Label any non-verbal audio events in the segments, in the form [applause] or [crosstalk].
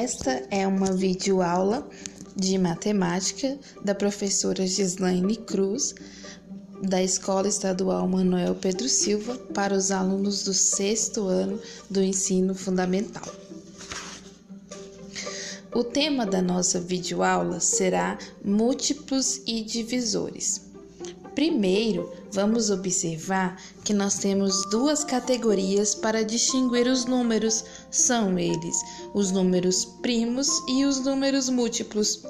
Esta é uma videoaula de matemática da professora Gislaine Cruz, da Escola Estadual Manuel Pedro Silva, para os alunos do sexto ano do ensino fundamental. O tema da nossa videoaula será múltiplos e divisores. Primeiro, vamos observar que nós temos duas categorias para distinguir os números. São eles os números primos e os números múltiplos.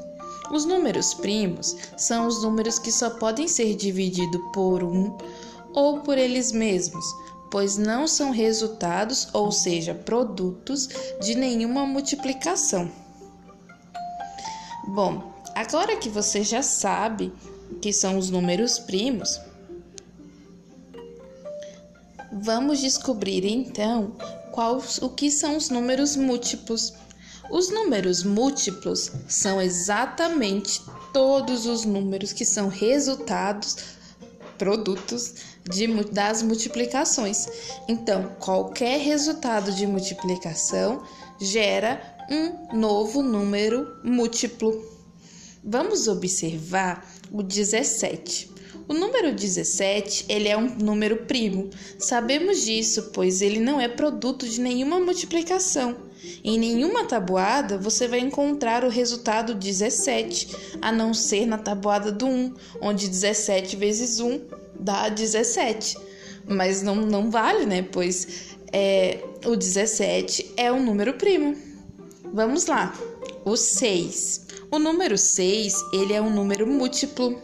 Os números primos são os números que só podem ser divididos por um ou por eles mesmos, pois não são resultados, ou seja, produtos de nenhuma multiplicação. Bom, agora que você já sabe que são os números primos, vamos descobrir então quais o que são os números múltiplos. Os números múltiplos são exatamente todos os números que são resultados, produtos de, das multiplicações. Então, qualquer resultado de multiplicação gera um novo número múltiplo. Vamos observar o 17. O número 17, ele é um número primo. Sabemos disso, pois ele não é produto de nenhuma multiplicação. Em nenhuma tabuada você vai encontrar o resultado 17, a não ser na tabuada do 1, onde 17 vezes 1 dá 17. Mas não, não vale, né? Pois é, o 17 é um número primo. Vamos lá. O 6. O número 6, ele é um número múltiplo.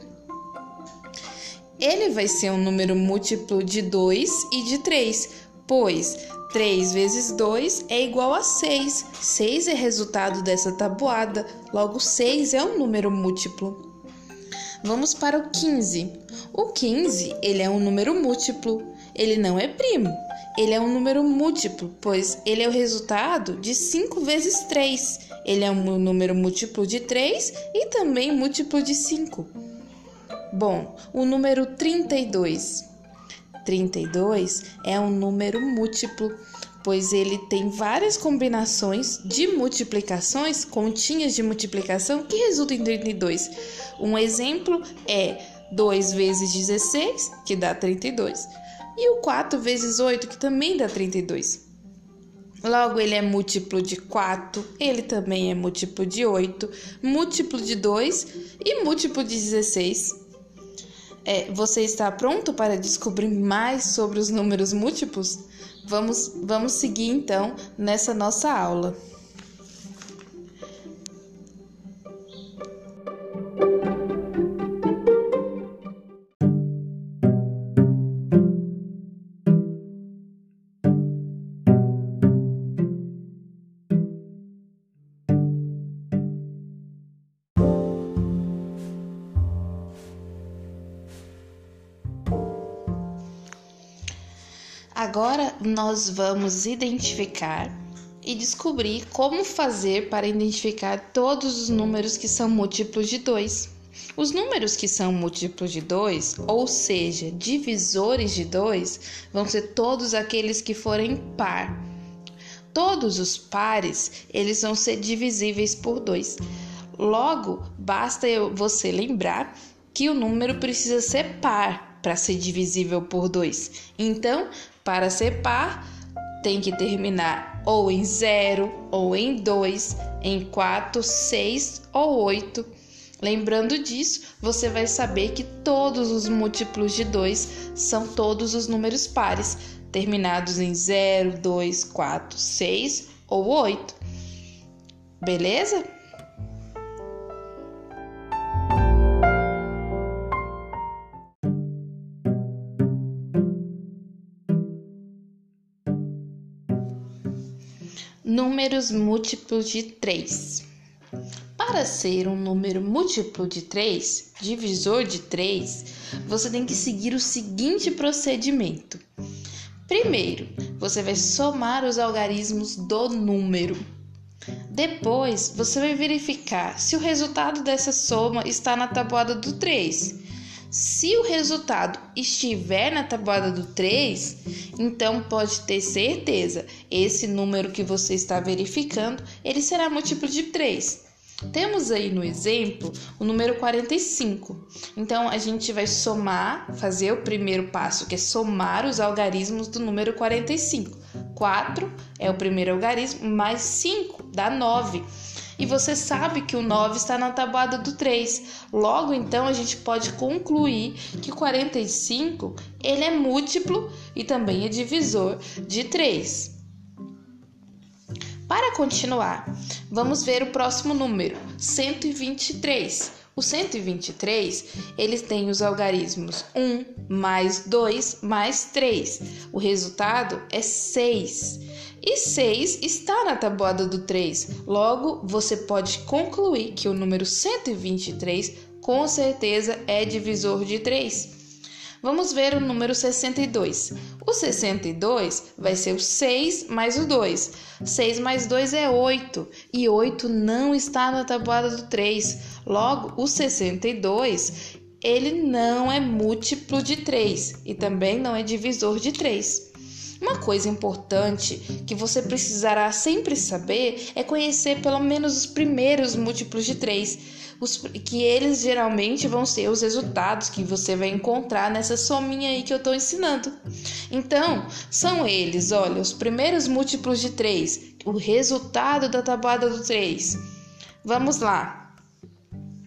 Ele vai ser um número múltiplo de 2 e de 3, pois 3 vezes 2 é igual a 6. 6 é resultado dessa tabuada, logo 6 é um número múltiplo. Vamos para o 15. O 15, ele é um número múltiplo. Ele não é primo. Ele é um número múltiplo, pois ele é o resultado de 5 vezes 3. Ele é um número múltiplo de 3 e também múltiplo de 5. Bom, o número 32. 32 é um número múltiplo, pois ele tem várias combinações de multiplicações, continhas de multiplicação que resultam em 32. Um exemplo é 2 vezes 16, que dá 32, e o 4 vezes 8, que também dá 32. Logo, ele é múltiplo de 4, ele também é múltiplo de 8, múltiplo de 2 e múltiplo de 16. É, você está pronto para descobrir mais sobre os números múltiplos? Vamos, vamos seguir então nessa nossa aula. Nós vamos identificar e descobrir como fazer para identificar todos os números que são múltiplos de 2. Os números que são múltiplos de 2, ou seja, divisores de 2, vão ser todos aqueles que forem par. Todos os pares, eles vão ser divisíveis por 2. Logo, basta você lembrar que o número precisa ser par para ser divisível por 2. Então, para ser par, tem que terminar ou em 0, ou em 2, em 4, 6 ou 8. Lembrando disso, você vai saber que todos os múltiplos de 2 são todos os números pares, terminados em 0, 2, 4, 6 ou 8. Beleza? Números múltiplos de 3. Para ser um número múltiplo de 3, divisor de 3, você tem que seguir o seguinte procedimento. Primeiro, você vai somar os algarismos do número. Depois, você vai verificar se o resultado dessa soma está na tabuada do 3. Se o resultado estiver na tabuada do 3, então pode ter certeza, esse número que você está verificando, ele será múltiplo de 3. Temos aí no exemplo o número 45. Então a gente vai somar, fazer o primeiro passo, que é somar os algarismos do número 45. 4 é o primeiro algarismo, mais 5 dá 9 e você sabe que o 9 está na tabuada do 3. Logo, então, a gente pode concluir que 45 ele é múltiplo e também é divisor de 3. Para continuar, vamos ver o próximo número, 123. O 123, ele tem os algarismos 1 mais 2 mais 3. O resultado é 6. E 6 está na tabuada do 3. Logo, você pode concluir que o número 123 com certeza é divisor de 3. Vamos ver o número 62. O 62 vai ser o 6 mais o 2. 6 mais 2 é 8 e 8 não está na tabuada do 3. Logo, o 62 ele não é múltiplo de 3 e também não é divisor de 3. Uma coisa importante que você precisará sempre saber é conhecer pelo menos os primeiros múltiplos de 3, os, que eles geralmente vão ser os resultados que você vai encontrar nessa sominha aí que eu estou ensinando. Então, são eles, olha, os primeiros múltiplos de 3, o resultado da tabuada do 3. Vamos lá.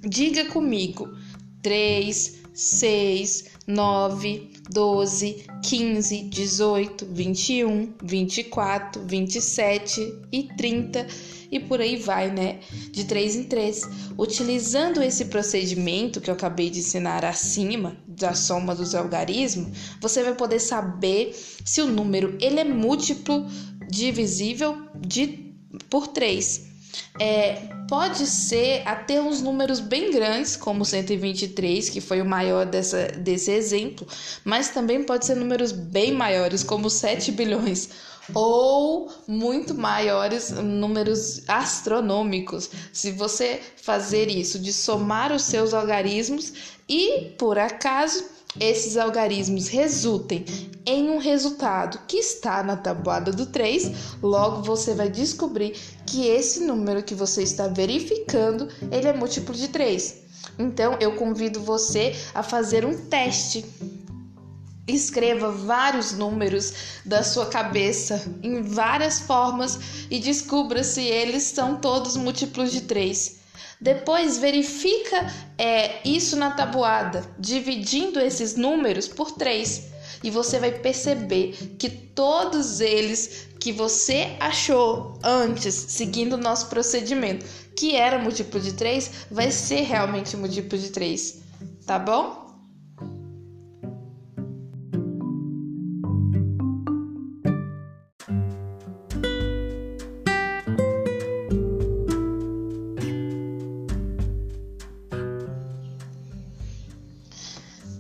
Diga comigo. 3, 6, 9, 12, 15, 18, 21, 24, 27 e 30 e por aí vai, né? De 3 em 3. Utilizando esse procedimento que eu acabei de ensinar acima, da soma dos algarismos, você vai poder saber se o número ele é múltiplo divisível de, por 3. É, pode ser até uns números bem grandes, como 123, que foi o maior dessa, desse exemplo, mas também pode ser números bem maiores, como 7 bilhões, ou muito maiores, números astronômicos. Se você fazer isso de somar os seus algarismos e, por acaso, esses algarismos resultem em um resultado que está na tabuada do 3, logo você vai descobrir que esse número que você está verificando, ele é múltiplo de 3. Então, eu convido você a fazer um teste. Escreva vários números da sua cabeça em várias formas e descubra se eles são todos múltiplos de 3. Depois verifica é, isso na tabuada, dividindo esses números por 3. E você vai perceber que todos eles que você achou antes, seguindo o nosso procedimento, que era múltiplo de 3, vai ser realmente múltiplo de 3. Tá bom?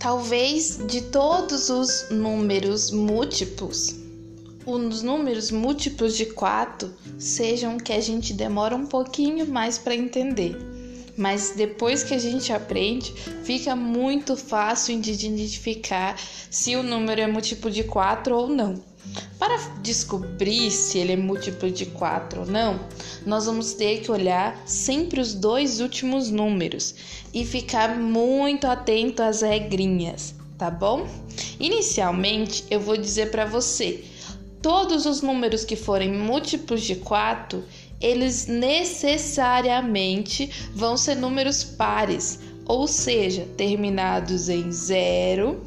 Talvez de todos os números múltiplos, os números múltiplos de 4 sejam que a gente demora um pouquinho mais para entender. Mas depois que a gente aprende, fica muito fácil de identificar se o número é múltiplo de 4 ou não. Para descobrir se ele é múltiplo de 4 ou não, nós vamos ter que olhar sempre os dois últimos números e ficar muito atento às regrinhas, tá bom? Inicialmente, eu vou dizer para você, todos os números que forem múltiplos de 4, eles necessariamente vão ser números pares, ou seja, terminados em 0,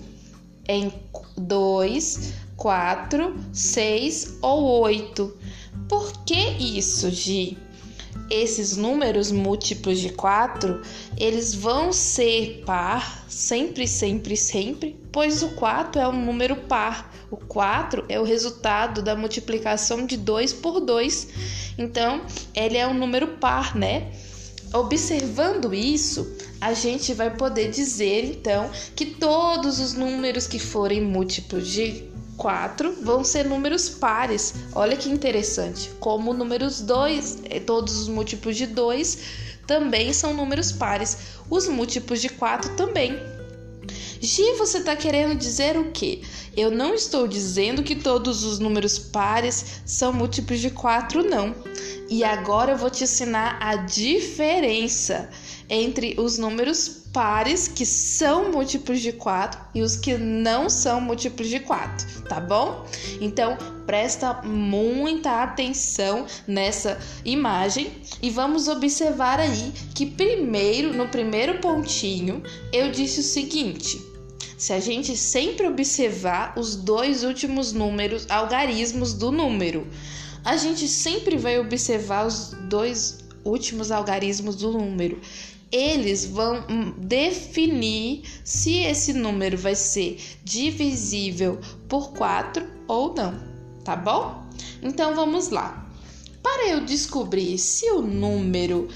em 2, 4, 6 ou 8. Por que isso, Gi? Esses números múltiplos de 4, eles vão ser par sempre, sempre, sempre, pois o 4 é um número par. O 4 é o resultado da multiplicação de 2 por 2. Então, ele é um número par, né? Observando isso, a gente vai poder dizer então que todos os números que forem múltiplos de 4 vão ser números pares. Olha que interessante. Como números 2, eh, todos os múltiplos de 2 também são números pares. Os múltiplos de 4 também. Gi, você está querendo dizer o quê? Eu não estou dizendo que todos os números pares são múltiplos de 4, não. E agora eu vou te ensinar a diferença entre os números pares que são múltiplos de 4 e os que não são múltiplos de 4, tá bom? Então, presta muita atenção nessa imagem e vamos observar aí que primeiro, no primeiro pontinho, eu disse o seguinte: se a gente sempre observar os dois últimos números, algarismos do número, a gente sempre vai observar os dois últimos algarismos do número eles vão definir se esse número vai ser divisível por 4 ou não, tá bom? Então vamos lá. Para eu descobrir se o número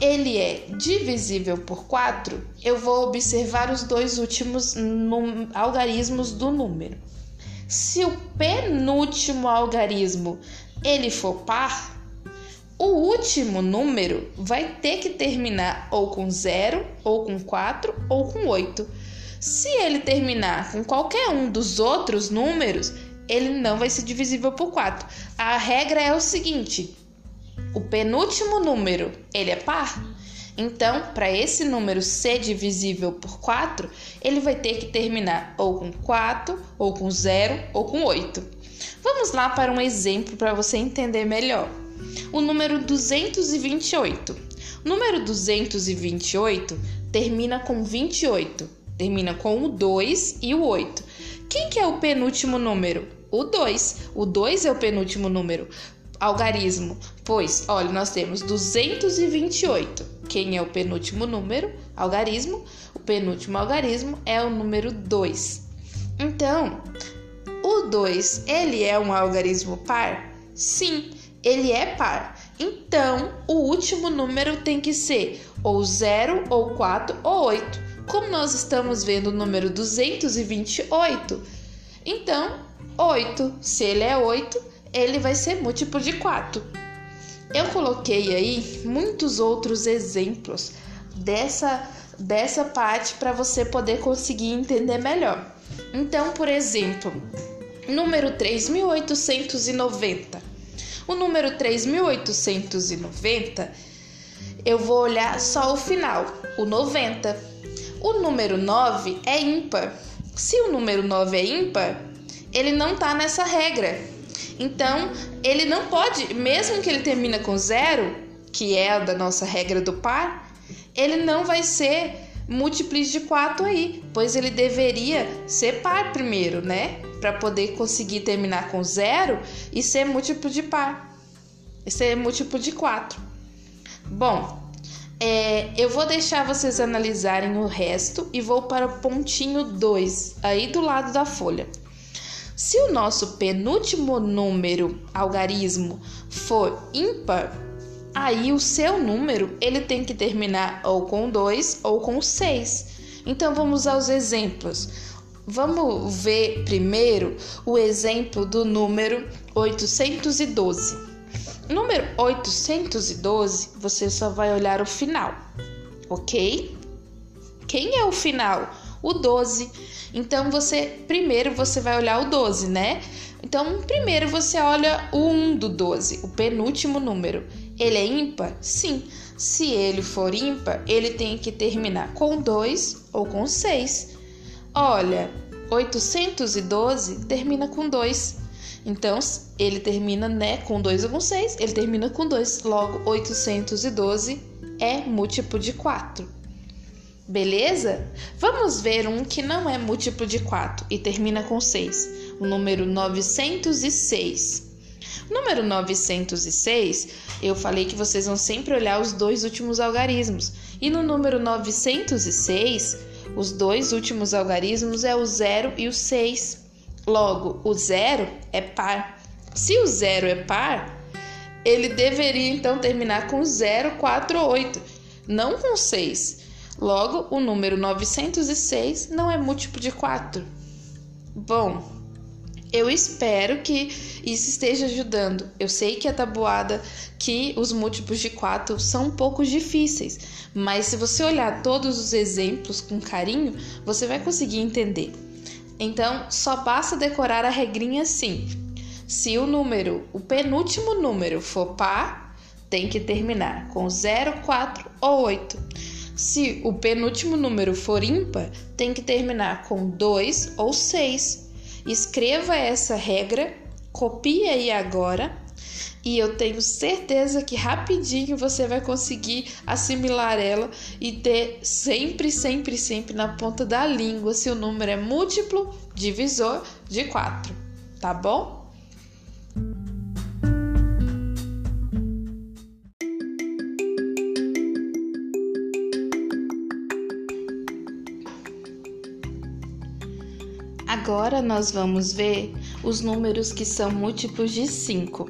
ele é divisível por 4, eu vou observar os dois últimos algarismos do número. Se o penúltimo algarismo ele for par, o último número vai ter que terminar ou com 0, ou com 4, ou com 8. Se ele terminar com qualquer um dos outros números, ele não vai ser divisível por 4. A regra é o seguinte: o penúltimo número, ele é par. Então, para esse número ser divisível por 4, ele vai ter que terminar ou com 4, ou com 0, ou com 8. Vamos lá para um exemplo para você entender melhor o número 228. O número 228 termina com 28, termina com o 2 e o 8. Quem que é o penúltimo número? O 2. O 2 é o penúltimo número. Algarismo. Pois, olha, nós temos 228. Quem é o penúltimo número? Algarismo. O penúltimo algarismo é o número 2. Então, o 2, ele é um algarismo par? Sim ele é par. Então, o último número tem que ser ou 0, ou 4, ou 8. Como nós estamos vendo o número 228, então 8, se ele é 8, ele vai ser múltiplo de 4. Eu coloquei aí muitos outros exemplos dessa, dessa parte para você poder conseguir entender melhor. Então, por exemplo, número 3890. O número 3890, eu vou olhar só o final, o 90. O número 9 é ímpar. Se o número 9 é ímpar, ele não tá nessa regra. Então, ele não pode, mesmo que ele termina com zero, que é a da nossa regra do par, ele não vai ser múltiplos de 4 aí, pois ele deveria ser par primeiro, né? Para poder conseguir terminar com zero e ser múltiplo de par, e ser múltiplo de 4. Bom, é, eu vou deixar vocês analisarem o resto e vou para o pontinho 2, aí do lado da folha. Se o nosso penúltimo número algarismo for ímpar, aí o seu número ele tem que terminar ou com 2 ou com 6. Então vamos aos exemplos. Vamos ver primeiro o exemplo do número 812. Número 812, você só vai olhar o final, ok? Quem é o final? O 12. Então você primeiro você vai olhar o 12, né? Então primeiro você olha o 1 do 12, o penúltimo número. Ele é ímpar? Sim. Se ele for ímpar, ele tem que terminar com 2 ou com 6. Olha, 812 termina com 2. Então, ele termina né, com 2 ou com 6, ele termina com 2. Logo, 812 é múltiplo de 4. Beleza? Vamos ver um que não é múltiplo de 4 e termina com 6. O número 906. Número 906, eu falei que vocês vão sempre olhar os dois últimos algarismos. E no número 906, os dois últimos algarismos é o 0 e o 6. Logo, o 0 é par. Se o 0 é par, ele deveria então terminar com 0, 4 ou 8, não com 6. Logo, o número 906 não é múltiplo de 4. Bom, Eu espero que isso esteja ajudando. Eu sei que a tabuada, que os múltiplos de 4 são um pouco difíceis, mas se você olhar todos os exemplos com carinho, você vai conseguir entender. Então, só basta decorar a regrinha assim. Se o número, o penúltimo número for par, tem que terminar com 0, 4 ou 8. Se o penúltimo número for ímpar, tem que terminar com 2 ou 6. Escreva essa regra, copie aí agora e eu tenho certeza que rapidinho você vai conseguir assimilar ela e ter sempre, sempre, sempre na ponta da língua se o número é múltiplo divisor de 4, tá bom? Agora nós vamos ver os números que são múltiplos de 5.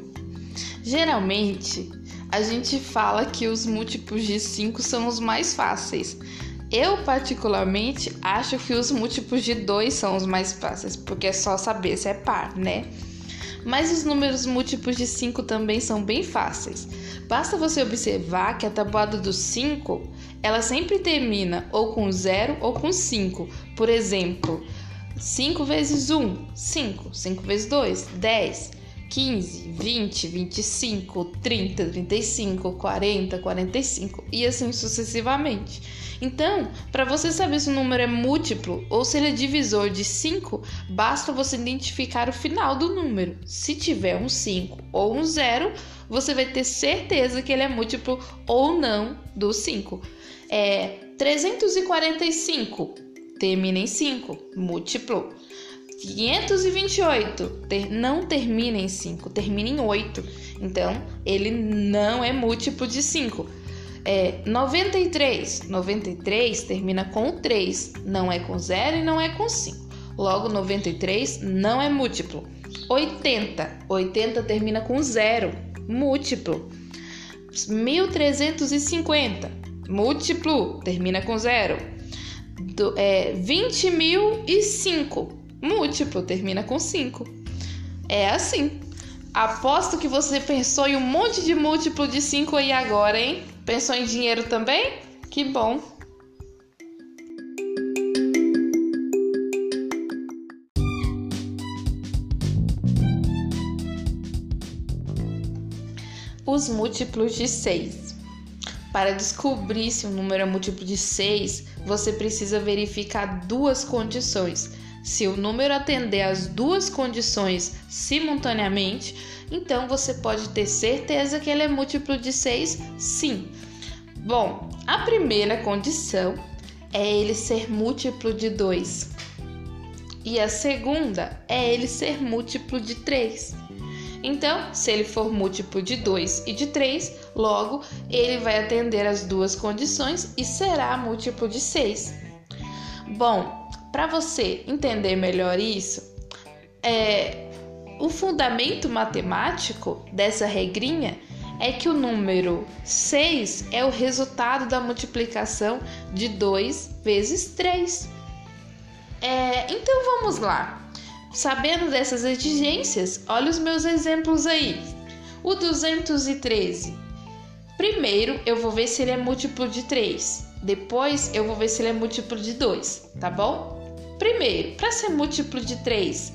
Geralmente, a gente fala que os múltiplos de 5 são os mais fáceis. Eu, particularmente, acho que os múltiplos de 2 são os mais fáceis, porque é só saber se é par, né? Mas os números múltiplos de 5 também são bem fáceis. Basta você observar que a tabuada do 5, ela sempre termina ou com 0 ou com 5. Por exemplo, 5 vezes 1, 5. 5 vezes 2, 10. 15, 20, 25, 30, 35, 40, 45 e assim sucessivamente. Então, para você saber se o número é múltiplo ou se ele é divisor de 5, basta você identificar o final do número. Se tiver um 5 ou um 0, você vai ter certeza que ele é múltiplo ou não do 5. É 345 termina em 5, múltiplo. 528 ter, não termina em 5, termina em 8. Então, ele não é múltiplo de 5. É, 93, 93 termina com 3, não é com 0 e não é com 5. Logo, 93 não é múltiplo. 80, 80 termina com 0, múltiplo. 1350, múltiplo, termina com 0 do, é, 20.005. Múltiplo, termina com 5. É assim. Aposto que você pensou em um monte de múltiplo de 5 aí agora, hein? Pensou em dinheiro também? Que bom! Os múltiplos de 6. Para descobrir se um número é múltiplo de 6, você precisa verificar duas condições. Se o número atender às duas condições simultaneamente, então você pode ter certeza que ele é múltiplo de 6, sim. Bom, a primeira condição é ele ser múltiplo de 2. E a segunda é ele ser múltiplo de 3. Então, se ele for múltiplo de 2 e de 3, logo ele vai atender as duas condições e será múltiplo de 6. Bom, para você entender melhor isso, é, o fundamento matemático dessa regrinha é que o número 6 é o resultado da multiplicação de 2 vezes 3. É, então vamos lá. Sabendo dessas exigências, olha os meus exemplos aí. O 213. Primeiro eu vou ver se ele é múltiplo de 3. Depois eu vou ver se ele é múltiplo de 2, tá bom? Primeiro, para ser múltiplo de 3,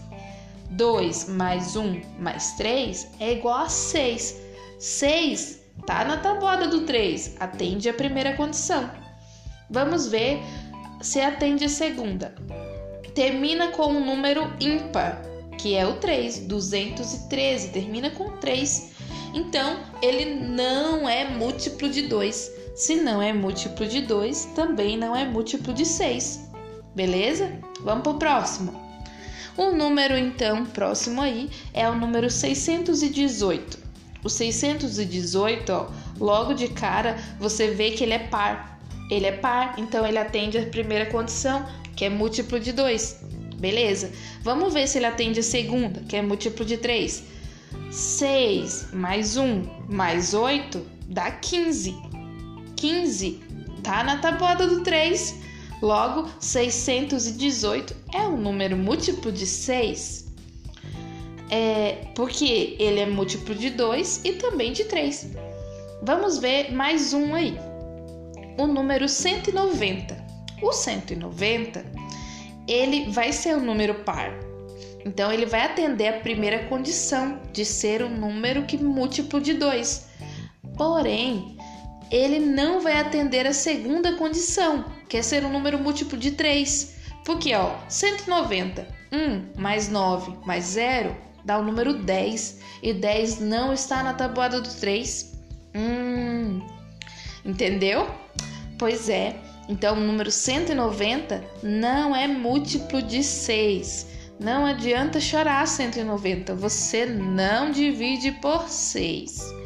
2 mais 1 mais 3 é igual a 6. 6 tá na tabuada do 3, atende a primeira condição. Vamos ver se atende a segunda termina com um número ímpar, que é o 3, 213, termina com 3. Então, ele não é múltiplo de 2. Se não é múltiplo de 2, também não é múltiplo de 6. Beleza? Vamos para o próximo. O número, então, próximo aí é o número 618. O 618, ó, logo de cara, você vê que ele é par. Ele é par, então ele atende a primeira condição, que é múltiplo de 2. Beleza? Vamos ver se ele atende a segunda, que é múltiplo de 3. 6 mais 1 mais 8 dá 15. 15 tá na tabuada do 3. Logo, 618 é um número múltiplo de 6. é, porque ele é múltiplo de 2 e também de 3. Vamos ver mais um aí. O número 190. O 190, ele vai ser um número par. Então ele vai atender a primeira condição de ser um número que múltiplo de 2. Porém, ele não vai atender a segunda condição, que é ser um número múltiplo de 3. Porque, ó, 190, 1 mais 9 mais 0 dá o número 10. E 10 não está na tabuada do 3. Hum, entendeu? Pois é. Então, o número 190 não é múltiplo de 6. Não adianta chorar 190. Você não divide por 6.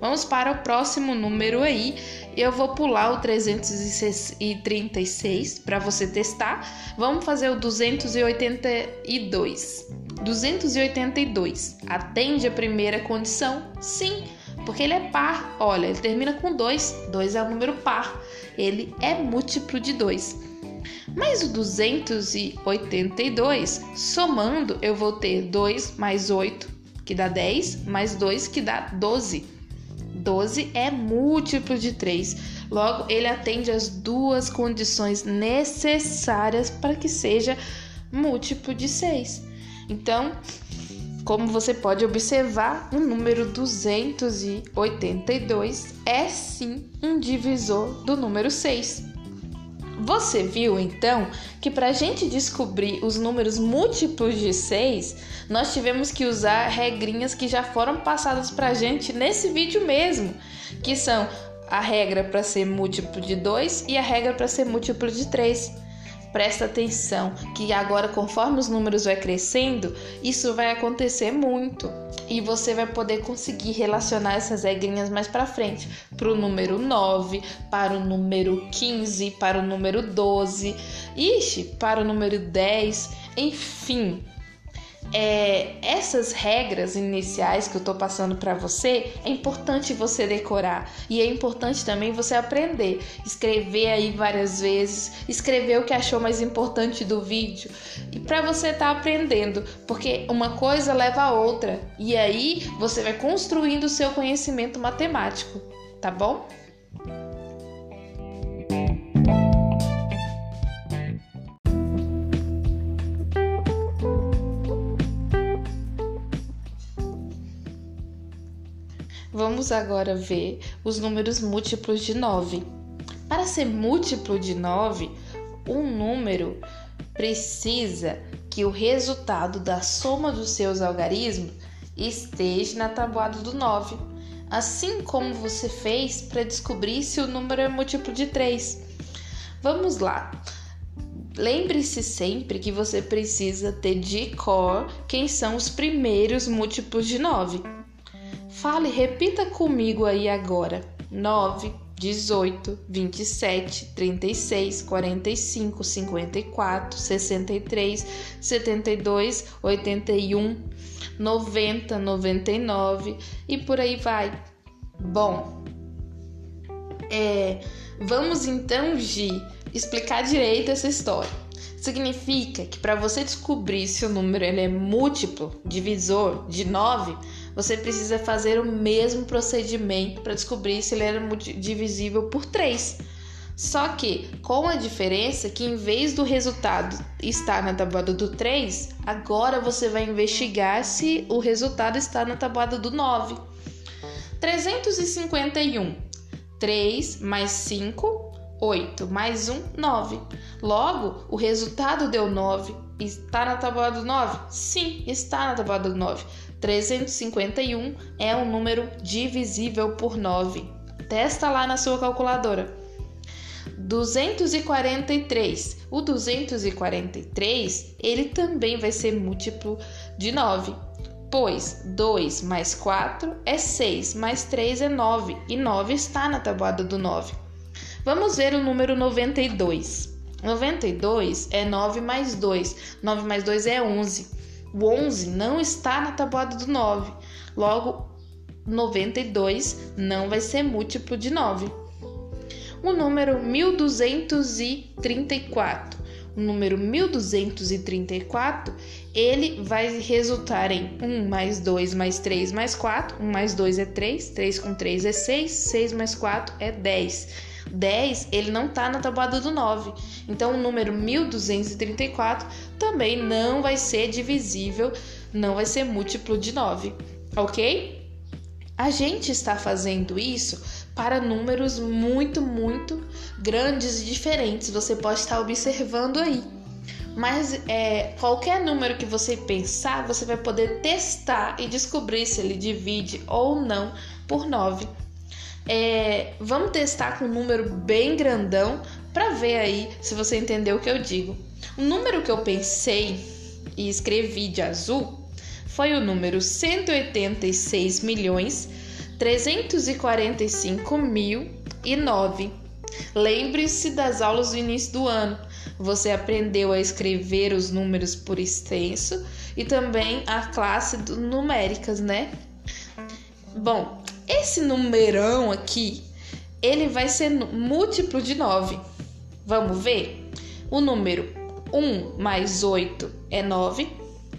Vamos para o próximo número aí. Eu vou pular o 336 para você testar. Vamos fazer o 282. 282 atende a primeira condição? Sim, porque ele é par. Olha, ele termina com 2. 2 é um número par. Ele é múltiplo de 2. Mas o 282, somando, eu vou ter 2 mais 8, que dá 10, mais 2, que dá 12. 12 é múltiplo de 3. Logo, ele atende as duas condições necessárias para que seja múltiplo de 6. Então, como você pode observar, o número 282 é sim um divisor do número 6. Você viu então que para a gente descobrir os números múltiplos de 6, nós tivemos que usar regrinhas que já foram passadas para a gente nesse vídeo mesmo, que são a regra para ser múltiplo de 2 e a regra para ser múltiplo de 3 presta atenção que agora, conforme os números vai crescendo, isso vai acontecer muito. E você vai poder conseguir relacionar essas regrinhas mais para frente, para o número 9, para o número 15, para o número 12, ixi, para o número 10, enfim é, essas regras iniciais que eu tô passando para você, é importante você decorar e é importante também você aprender. Escrever aí várias vezes, escrever o que achou mais importante do vídeo e para você estar tá aprendendo, porque uma coisa leva a outra e aí você vai construindo o seu conhecimento matemático, tá bom? Vamos agora ver os números múltiplos de 9. Para ser múltiplo de 9, um número precisa que o resultado da soma dos seus algarismos esteja na tabuada do 9, assim como você fez para descobrir se o número é múltiplo de 3. Vamos lá. Lembre-se sempre que você precisa ter de cor quem são os primeiros múltiplos de 9. Fale, repita comigo aí agora. 9, 18, 27, 36, 45, 54, 63, 72, 81, 90, 99 e por aí vai. Bom, é, vamos então, Gi, explicar direito essa história. Significa que para você descobrir se o número ele é múltiplo, divisor de 9, você precisa fazer o mesmo procedimento para descobrir se ele era divisível por 3. Só que com a diferença que em vez do resultado estar na tabuada do 3, agora você vai investigar se o resultado está na tabuada do 9. 351. 3 mais 5, 8 mais 1, 9. Logo, o resultado deu 9. Está na tabuada do 9? Sim, está na tabuada do 9. 351 é um número divisível por 9. Testa lá na sua calculadora. 243. O 243, ele também vai ser múltiplo de 9, pois 2 mais 4 é 6, mais 3 é 9, e 9 está na tabuada do 9. Vamos ver o número 92. 92 é 9 mais 2. 9 mais 2 é 11. O 11 não está na tabuada do 9. Logo, 92 não vai ser múltiplo de 9. O número 1234. o número 1234, ele vai resultar em 1 mais 2 mais 3 mais 4. 1 mais 2 é 3, 3 com 3 é 6, 6 mais 4 é 10. 10, ele não está na tabuada do 9. Então, o número 1234 também não vai ser divisível, não vai ser múltiplo de 9, ok? A gente está fazendo isso para números muito, muito grandes e diferentes. Você pode estar observando aí. Mas é, qualquer número que você pensar, você vai poder testar e descobrir se ele divide ou não por 9. É, vamos testar com um número bem grandão para ver aí se você entendeu o que eu digo. O número que eu pensei e escrevi de azul foi o número 186 milhões 345 mil e 9. Lembre-se das aulas do início do ano. Você aprendeu a escrever os números por extenso e também a classe do numéricas, né? Bom, esse numerão aqui, ele vai ser múltiplo de 9. Vamos ver? O número 1 mais 8 é 9,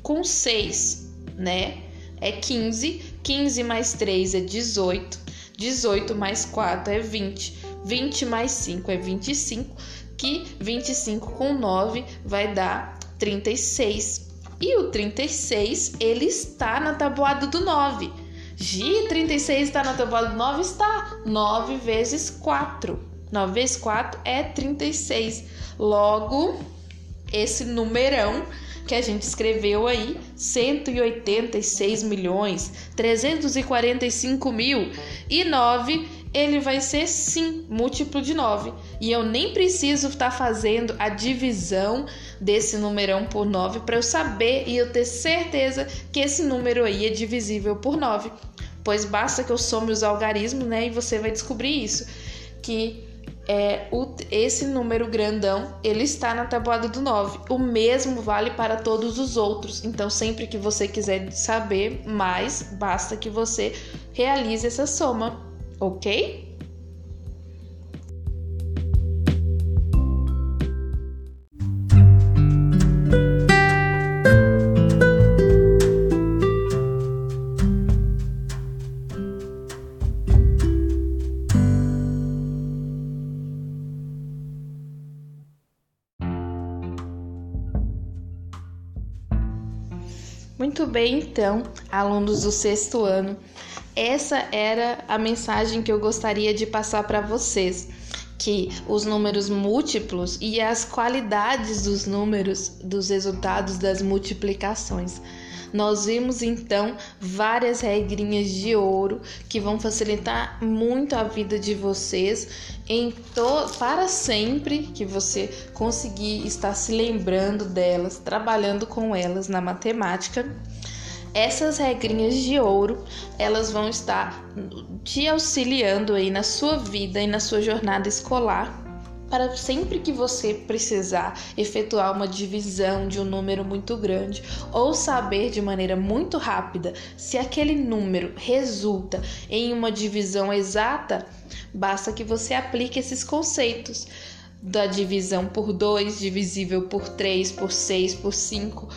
com 6, né? É 15, 15 mais 3 é 18, 18 mais 4 é 20, 20 mais 5 é 25, que 25 com 9 vai dar 36. E o 36, ele está na tabuada do 9. Gi, 36 está na do 9? Está. 9 vezes 4. 9 vezes 4 é 36. Logo, esse numerão que a gente escreveu aí, 186 milhões 345 mil e 9, ele vai ser sim múltiplo de 9. E eu nem preciso estar tá fazendo a divisão desse numerão por 9 para eu saber e eu ter certeza que esse número aí é divisível por 9. Pois basta que eu some os algarismos, né? E você vai descobrir isso. Que é, o, esse número grandão ele está na tabuada do 9. O mesmo vale para todos os outros. Então, sempre que você quiser saber mais, basta que você realize essa soma, ok? Bem, então, alunos do sexto ano, essa era a mensagem que eu gostaria de passar para vocês. Que os números múltiplos e as qualidades dos números, dos resultados das multiplicações. Nós vimos então várias regrinhas de ouro que vão facilitar muito a vida de vocês em para sempre que você conseguir estar se lembrando delas, trabalhando com elas na matemática. Essas regrinhas de ouro, elas vão estar te auxiliando aí na sua vida e na sua jornada escolar para sempre que você precisar efetuar uma divisão de um número muito grande ou saber de maneira muito rápida se aquele número resulta em uma divisão exata, basta que você aplique esses conceitos da divisão por 2, divisível por 3, por 6, por 5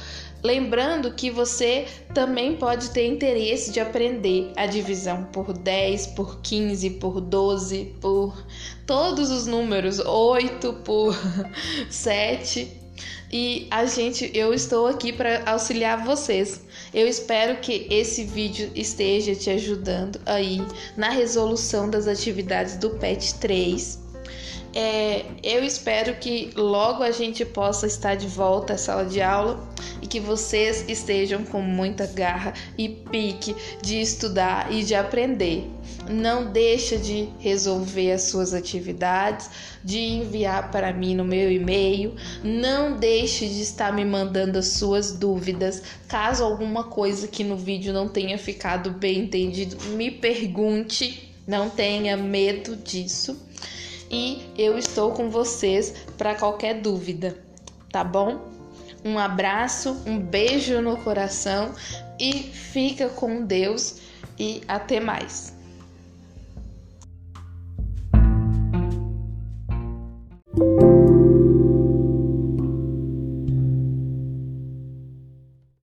Lembrando que você também pode ter interesse de aprender a divisão por 10, por 15, por 12, por todos os números, 8, por [laughs] 7. E a gente, eu estou aqui para auxiliar vocês. Eu espero que esse vídeo esteja te ajudando aí na resolução das atividades do PET 3 é, eu espero que logo a gente possa estar de volta à sala de aula e que vocês estejam com muita garra e pique de estudar e de aprender. Não deixa de resolver as suas atividades, de enviar para mim no meu e-mail. Não deixe de estar me mandando as suas dúvidas. Caso alguma coisa que no vídeo não tenha ficado bem entendido, me pergunte. Não tenha medo disso e eu estou com vocês para qualquer dúvida, tá bom? Um abraço, um beijo no coração e fica com Deus e até mais.